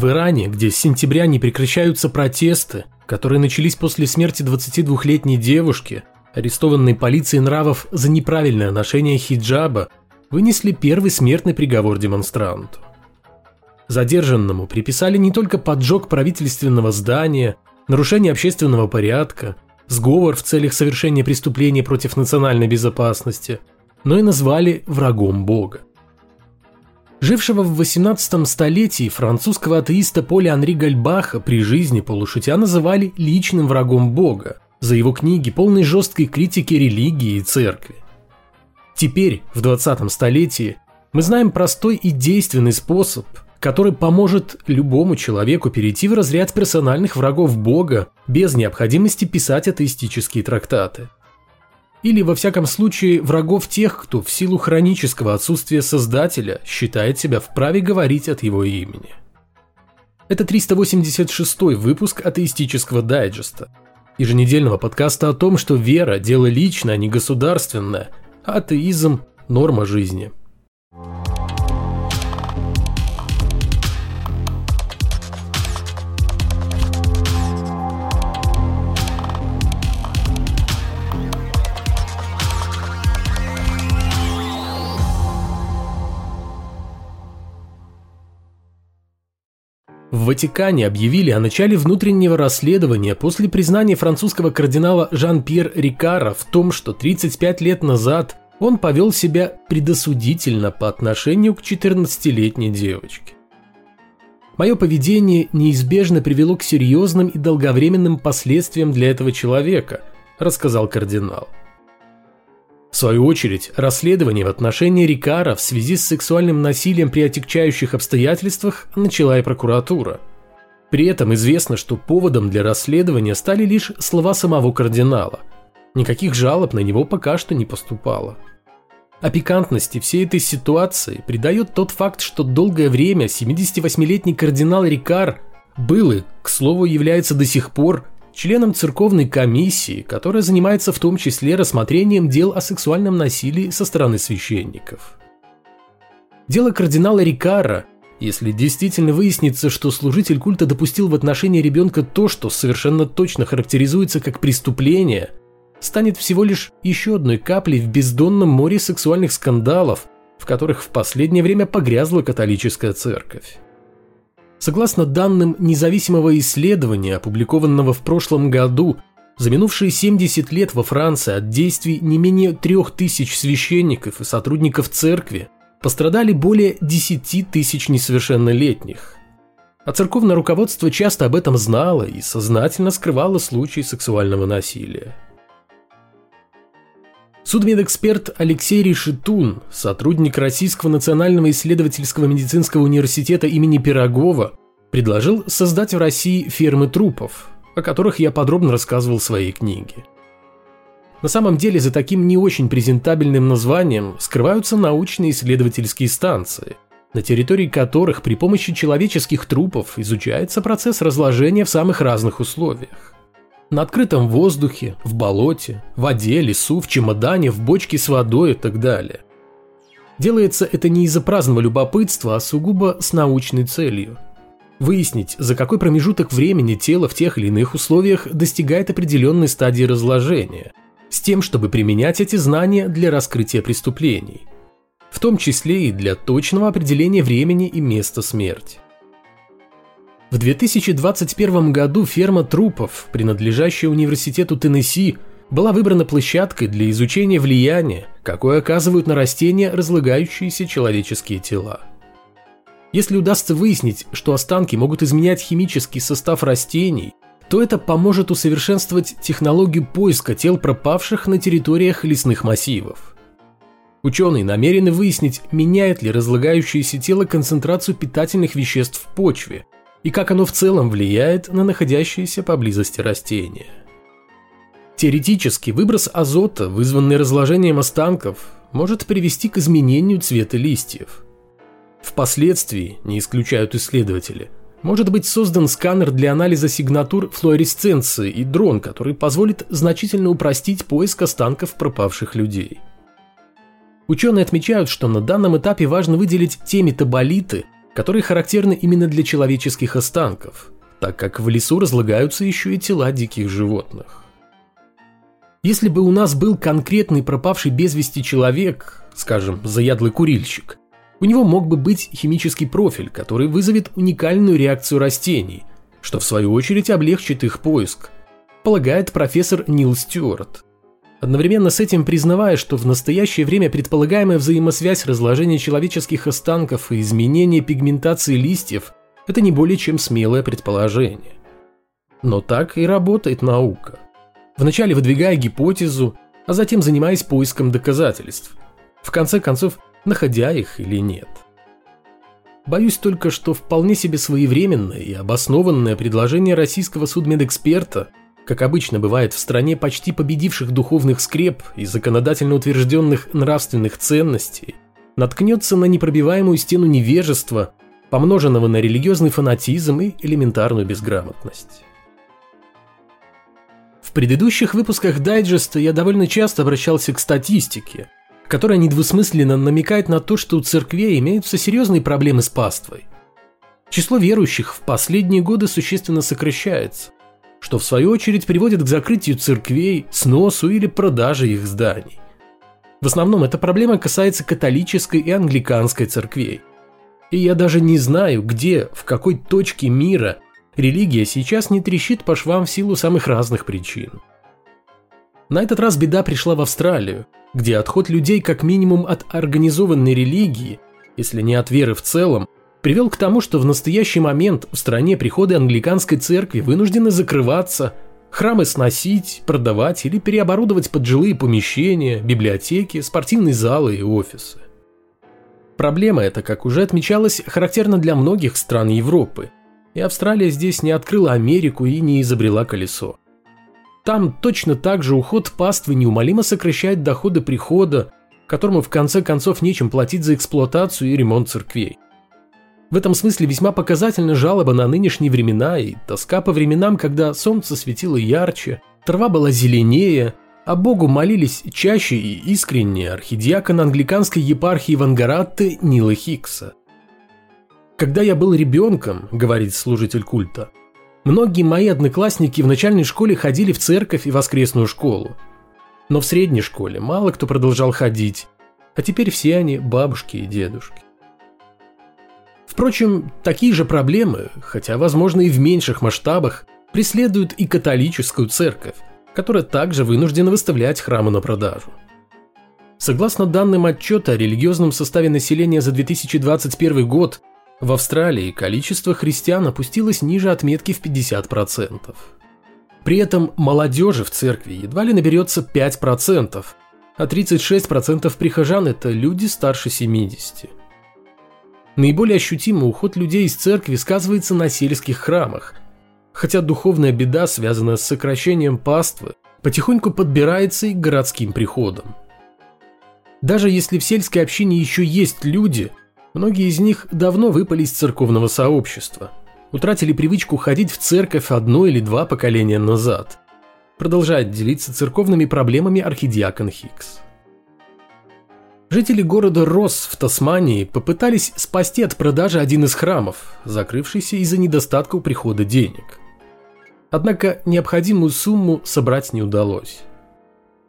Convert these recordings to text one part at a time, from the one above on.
В Иране, где с сентября не прекращаются протесты, которые начались после смерти 22-летней девушки, арестованной полицией нравов за неправильное ношение хиджаба, вынесли первый смертный приговор демонстранту. Задержанному приписали не только поджог правительственного здания, нарушение общественного порядка, сговор в целях совершения преступления против национальной безопасности, но и назвали врагом Бога. Жившего в 18 столетии французского атеиста Поля Анри Гальбаха при жизни полушутя называли личным врагом Бога за его книги, полные жесткой критики религии и церкви. Теперь, в 20 столетии, мы знаем простой и действенный способ – который поможет любому человеку перейти в разряд персональных врагов Бога без необходимости писать атеистические трактаты. Или, во всяком случае, врагов тех, кто в силу хронического отсутствия Создателя считает себя вправе говорить от его имени. Это 386 выпуск атеистического дайджеста, еженедельного подкаста о том, что вера – дело личное, а не государственное, а атеизм – норма жизни – В Ватикане объявили о начале внутреннего расследования после признания французского кардинала Жан-Пьер Рикара в том, что 35 лет назад он повел себя предосудительно по отношению к 14-летней девочке. Мое поведение неизбежно привело к серьезным и долговременным последствиям для этого человека, рассказал кардинал. В свою очередь, расследование в отношении Рикара в связи с сексуальным насилием при отягчающих обстоятельствах начала и прокуратура. При этом известно, что поводом для расследования стали лишь слова самого кардинала. Никаких жалоб на него пока что не поступало. О пикантности всей этой ситуации придает тот факт, что долгое время 78-летний кардинал Рикар был и, к слову, является до сих пор членом церковной комиссии, которая занимается в том числе рассмотрением дел о сексуальном насилии со стороны священников. Дело кардинала Рикара, если действительно выяснится, что служитель культа допустил в отношении ребенка то, что совершенно точно характеризуется как преступление, станет всего лишь еще одной каплей в бездонном море сексуальных скандалов, в которых в последнее время погрязла католическая церковь. Согласно данным независимого исследования, опубликованного в прошлом году, за минувшие 70 лет во Франции от действий не менее 3000 священников и сотрудников церкви пострадали более 10 тысяч несовершеннолетних. А церковное руководство часто об этом знало и сознательно скрывало случаи сексуального насилия. Судмедэксперт Алексей Решетун, сотрудник Российского национального исследовательского медицинского университета имени Пирогова, предложил создать в России фермы трупов, о которых я подробно рассказывал в своей книге. На самом деле за таким не очень презентабельным названием скрываются научные исследовательские станции, на территории которых при помощи человеческих трупов изучается процесс разложения в самых разных условиях на открытом воздухе, в болоте, в воде, лесу, в чемодане, в бочке с водой и так далее. Делается это не из-за праздного любопытства, а сугубо с научной целью. Выяснить, за какой промежуток времени тело в тех или иных условиях достигает определенной стадии разложения, с тем, чтобы применять эти знания для раскрытия преступлений, в том числе и для точного определения времени и места смерти. В 2021 году ферма трупов, принадлежащая университету Теннесси, была выбрана площадкой для изучения влияния, какое оказывают на растения разлагающиеся человеческие тела. Если удастся выяснить, что останки могут изменять химический состав растений, то это поможет усовершенствовать технологию поиска тел пропавших на территориях лесных массивов. Ученые намерены выяснить, меняет ли разлагающееся тело концентрацию питательных веществ в почве – и как оно в целом влияет на находящиеся поблизости растения. Теоретически выброс азота, вызванный разложением останков, может привести к изменению цвета листьев. Впоследствии, не исключают исследователи, может быть создан сканер для анализа сигнатур флуоресценции и дрон, который позволит значительно упростить поиск останков пропавших людей. Ученые отмечают, что на данном этапе важно выделить те метаболиты – которые характерны именно для человеческих останков, так как в лесу разлагаются еще и тела диких животных. Если бы у нас был конкретный пропавший без вести человек, скажем, заядлый курильщик, у него мог бы быть химический профиль, который вызовет уникальную реакцию растений, что в свою очередь облегчит их поиск, полагает профессор Нил Стюарт. Одновременно с этим признавая, что в настоящее время предполагаемая взаимосвязь разложения человеческих останков и изменения пигментации листьев – это не более чем смелое предположение. Но так и работает наука. Вначале выдвигая гипотезу, а затем занимаясь поиском доказательств. В конце концов, находя их или нет. Боюсь только, что вполне себе своевременное и обоснованное предложение российского судмедэксперта, как обычно бывает в стране почти победивших духовных скреп и законодательно утвержденных нравственных ценностей, наткнется на непробиваемую стену невежества, помноженного на религиозный фанатизм и элементарную безграмотность. В предыдущих выпусках дайджеста я довольно часто обращался к статистике – которая недвусмысленно намекает на то, что у церквей имеются серьезные проблемы с паствой. Число верующих в последние годы существенно сокращается, что в свою очередь приводит к закрытию церквей, сносу или продаже их зданий. В основном эта проблема касается католической и англиканской церквей. И я даже не знаю, где, в какой точке мира религия сейчас не трещит по швам в силу самых разных причин. На этот раз беда пришла в Австралию – где отход людей как минимум от организованной религии, если не от веры в целом, привел к тому, что в настоящий момент в стране приходы англиканской церкви вынуждены закрываться, храмы сносить, продавать или переоборудовать под жилые помещения, библиотеки, спортивные залы и офисы. Проблема эта, как уже отмечалось, характерна для многих стран Европы, и Австралия здесь не открыла Америку и не изобрела колесо. Там точно так же уход паствы неумолимо сокращает доходы прихода, которому в конце концов нечем платить за эксплуатацию и ремонт церквей. В этом смысле весьма показательна жалоба на нынешние времена и тоска по временам, когда солнце светило ярче, трава была зеленее, а Богу молились чаще и искренне архидиакон англиканской епархии Вангаратты Нила Хикса. «Когда я был ребенком, — говорит служитель культа, Многие мои одноклассники в начальной школе ходили в церковь и воскресную школу. Но в средней школе мало кто продолжал ходить, а теперь все они бабушки и дедушки. Впрочем, такие же проблемы, хотя, возможно, и в меньших масштабах, преследуют и католическую церковь, которая также вынуждена выставлять храмы на продажу. Согласно данным отчета о религиозном составе населения за 2021 год, в Австралии количество христиан опустилось ниже отметки в 50%. При этом молодежи в церкви едва ли наберется 5%, а 36% прихожан – это люди старше 70. Наиболее ощутимо уход людей из церкви сказывается на сельских храмах, хотя духовная беда, связанная с сокращением паствы, потихоньку подбирается и к городским приходам. Даже если в сельской общине еще есть люди, Многие из них давно выпали из церковного сообщества, утратили привычку ходить в церковь одно или два поколения назад. Продолжает делиться церковными проблемами архидиакон Хикс. Жители города Росс в Тасмании попытались спасти от продажи один из храмов, закрывшийся из-за недостатка у прихода денег. Однако необходимую сумму собрать не удалось.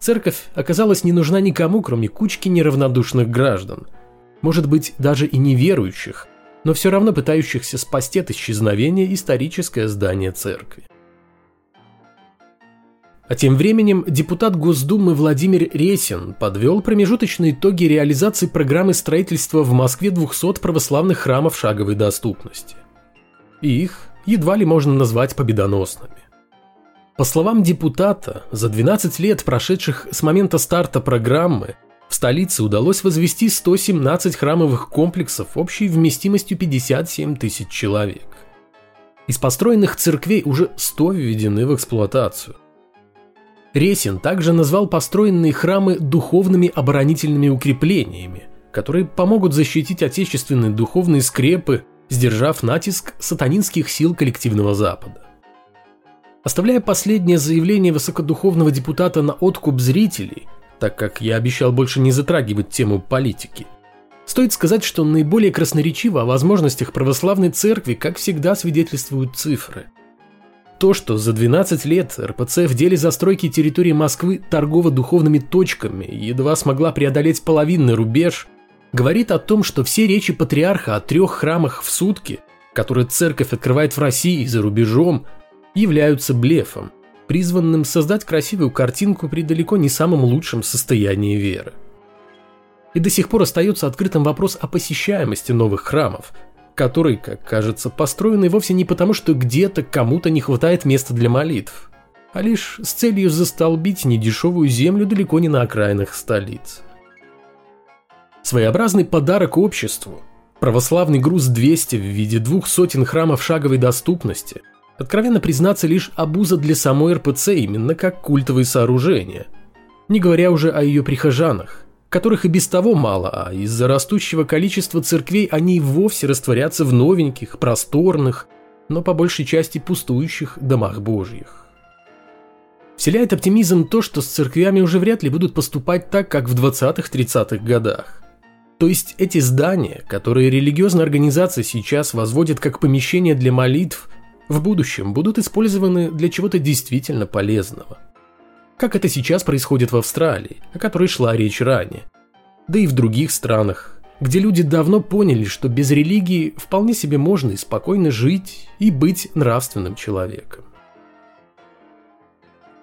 Церковь оказалась не нужна никому, кроме кучки неравнодушных граждан – может быть, даже и неверующих, но все равно пытающихся спасти от исчезновения историческое здание церкви. А тем временем депутат Госдумы Владимир Ресин подвел промежуточные итоги реализации программы строительства в Москве 200 православных храмов шаговой доступности. Их едва ли можно назвать победоносными. По словам депутата, за 12 лет, прошедших с момента старта программы, в столице удалось возвести 117 храмовых комплексов общей вместимостью 57 тысяч человек. Из построенных церквей уже 100 введены в эксплуатацию. Ресин также назвал построенные храмы духовными оборонительными укреплениями, которые помогут защитить отечественные духовные скрепы, сдержав натиск сатанинских сил коллективного Запада. Оставляя последнее заявление высокодуховного депутата на откуп зрителей – так как я обещал больше не затрагивать тему политики. Стоит сказать, что наиболее красноречиво о возможностях православной церкви, как всегда, свидетельствуют цифры. То, что за 12 лет РПЦ в деле застройки территории Москвы торгово-духовными точками едва смогла преодолеть половинный рубеж, говорит о том, что все речи патриарха о трех храмах в сутки, которые церковь открывает в России и за рубежом, являются блефом, призванным создать красивую картинку при далеко не самом лучшем состоянии веры. И до сих пор остается открытым вопрос о посещаемости новых храмов, который, как кажется, построенный вовсе не потому, что где-то кому-то не хватает места для молитв, а лишь с целью застолбить недешевую землю далеко не на окраинах столиц. Своеобразный подарок обществу, православный груз 200 в виде двух сотен храмов шаговой доступности, откровенно признаться лишь обуза для самой РПЦ именно как культовые сооружения, не говоря уже о ее прихожанах, которых и без того мало, а из-за растущего количества церквей они и вовсе растворятся в новеньких, просторных, но по большей части пустующих домах божьих. Вселяет оптимизм то, что с церквями уже вряд ли будут поступать так, как в 20-30-х годах. То есть эти здания, которые религиозная организация сейчас возводит как помещения для молитв, в будущем будут использованы для чего-то действительно полезного – как это сейчас происходит в Австралии, о которой шла речь ранее, да и в других странах, где люди давно поняли, что без религии вполне себе можно и спокойно жить и быть нравственным человеком.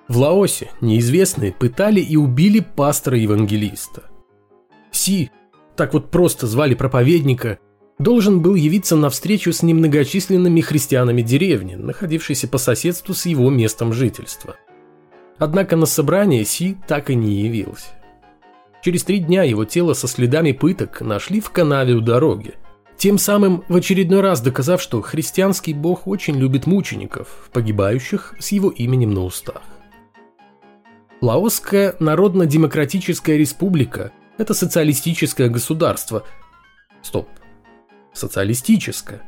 В Лаосе неизвестные пытали и убили пастора-евангелиста. Си, так вот просто звали проповедника, должен был явиться на встречу с немногочисленными христианами деревни, находившейся по соседству с его местом жительства – Однако на собрание Си так и не явился. Через три дня его тело со следами пыток нашли в канаве у дороги, тем самым в очередной раз доказав, что христианский бог очень любит мучеников, погибающих с его именем на устах. Лаосская Народно-Демократическая Республика – это социалистическое государство. Стоп. Социалистическое.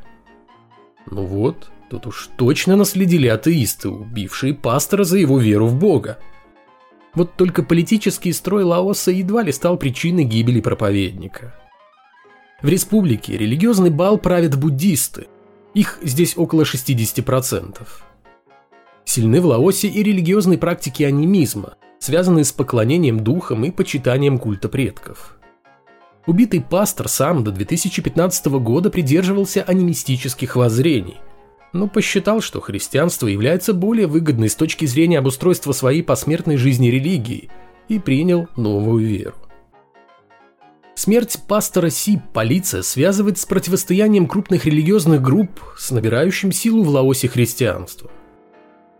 Ну вот, Тут уж точно наследили атеисты, убившие пастора за его веру в Бога. Вот только политический строй Лаоса едва ли стал причиной гибели проповедника. В республике религиозный бал правят буддисты. Их здесь около 60%. Сильны в Лаосе и религиозные практики анимизма, связанные с поклонением духам и почитанием культа предков. Убитый пастор сам до 2015 года придерживался анимистических воззрений – но посчитал, что христианство является более выгодной с точки зрения обустройства своей посмертной жизни религии и принял новую веру. Смерть пастора Си полиция связывает с противостоянием крупных религиозных групп с набирающим силу в Лаосе христианства.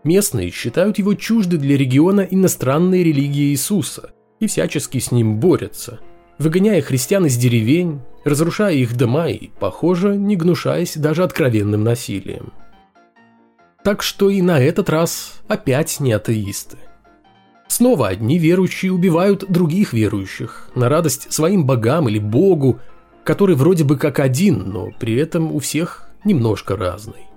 Местные считают его чужды для региона иностранной религии Иисуса и всячески с ним борются, выгоняя христиан из деревень, разрушая их дома и, похоже, не гнушаясь даже откровенным насилием. Так что и на этот раз опять не атеисты. Снова одни верующие убивают других верующих на радость своим богам или богу, который вроде бы как один, но при этом у всех немножко разный.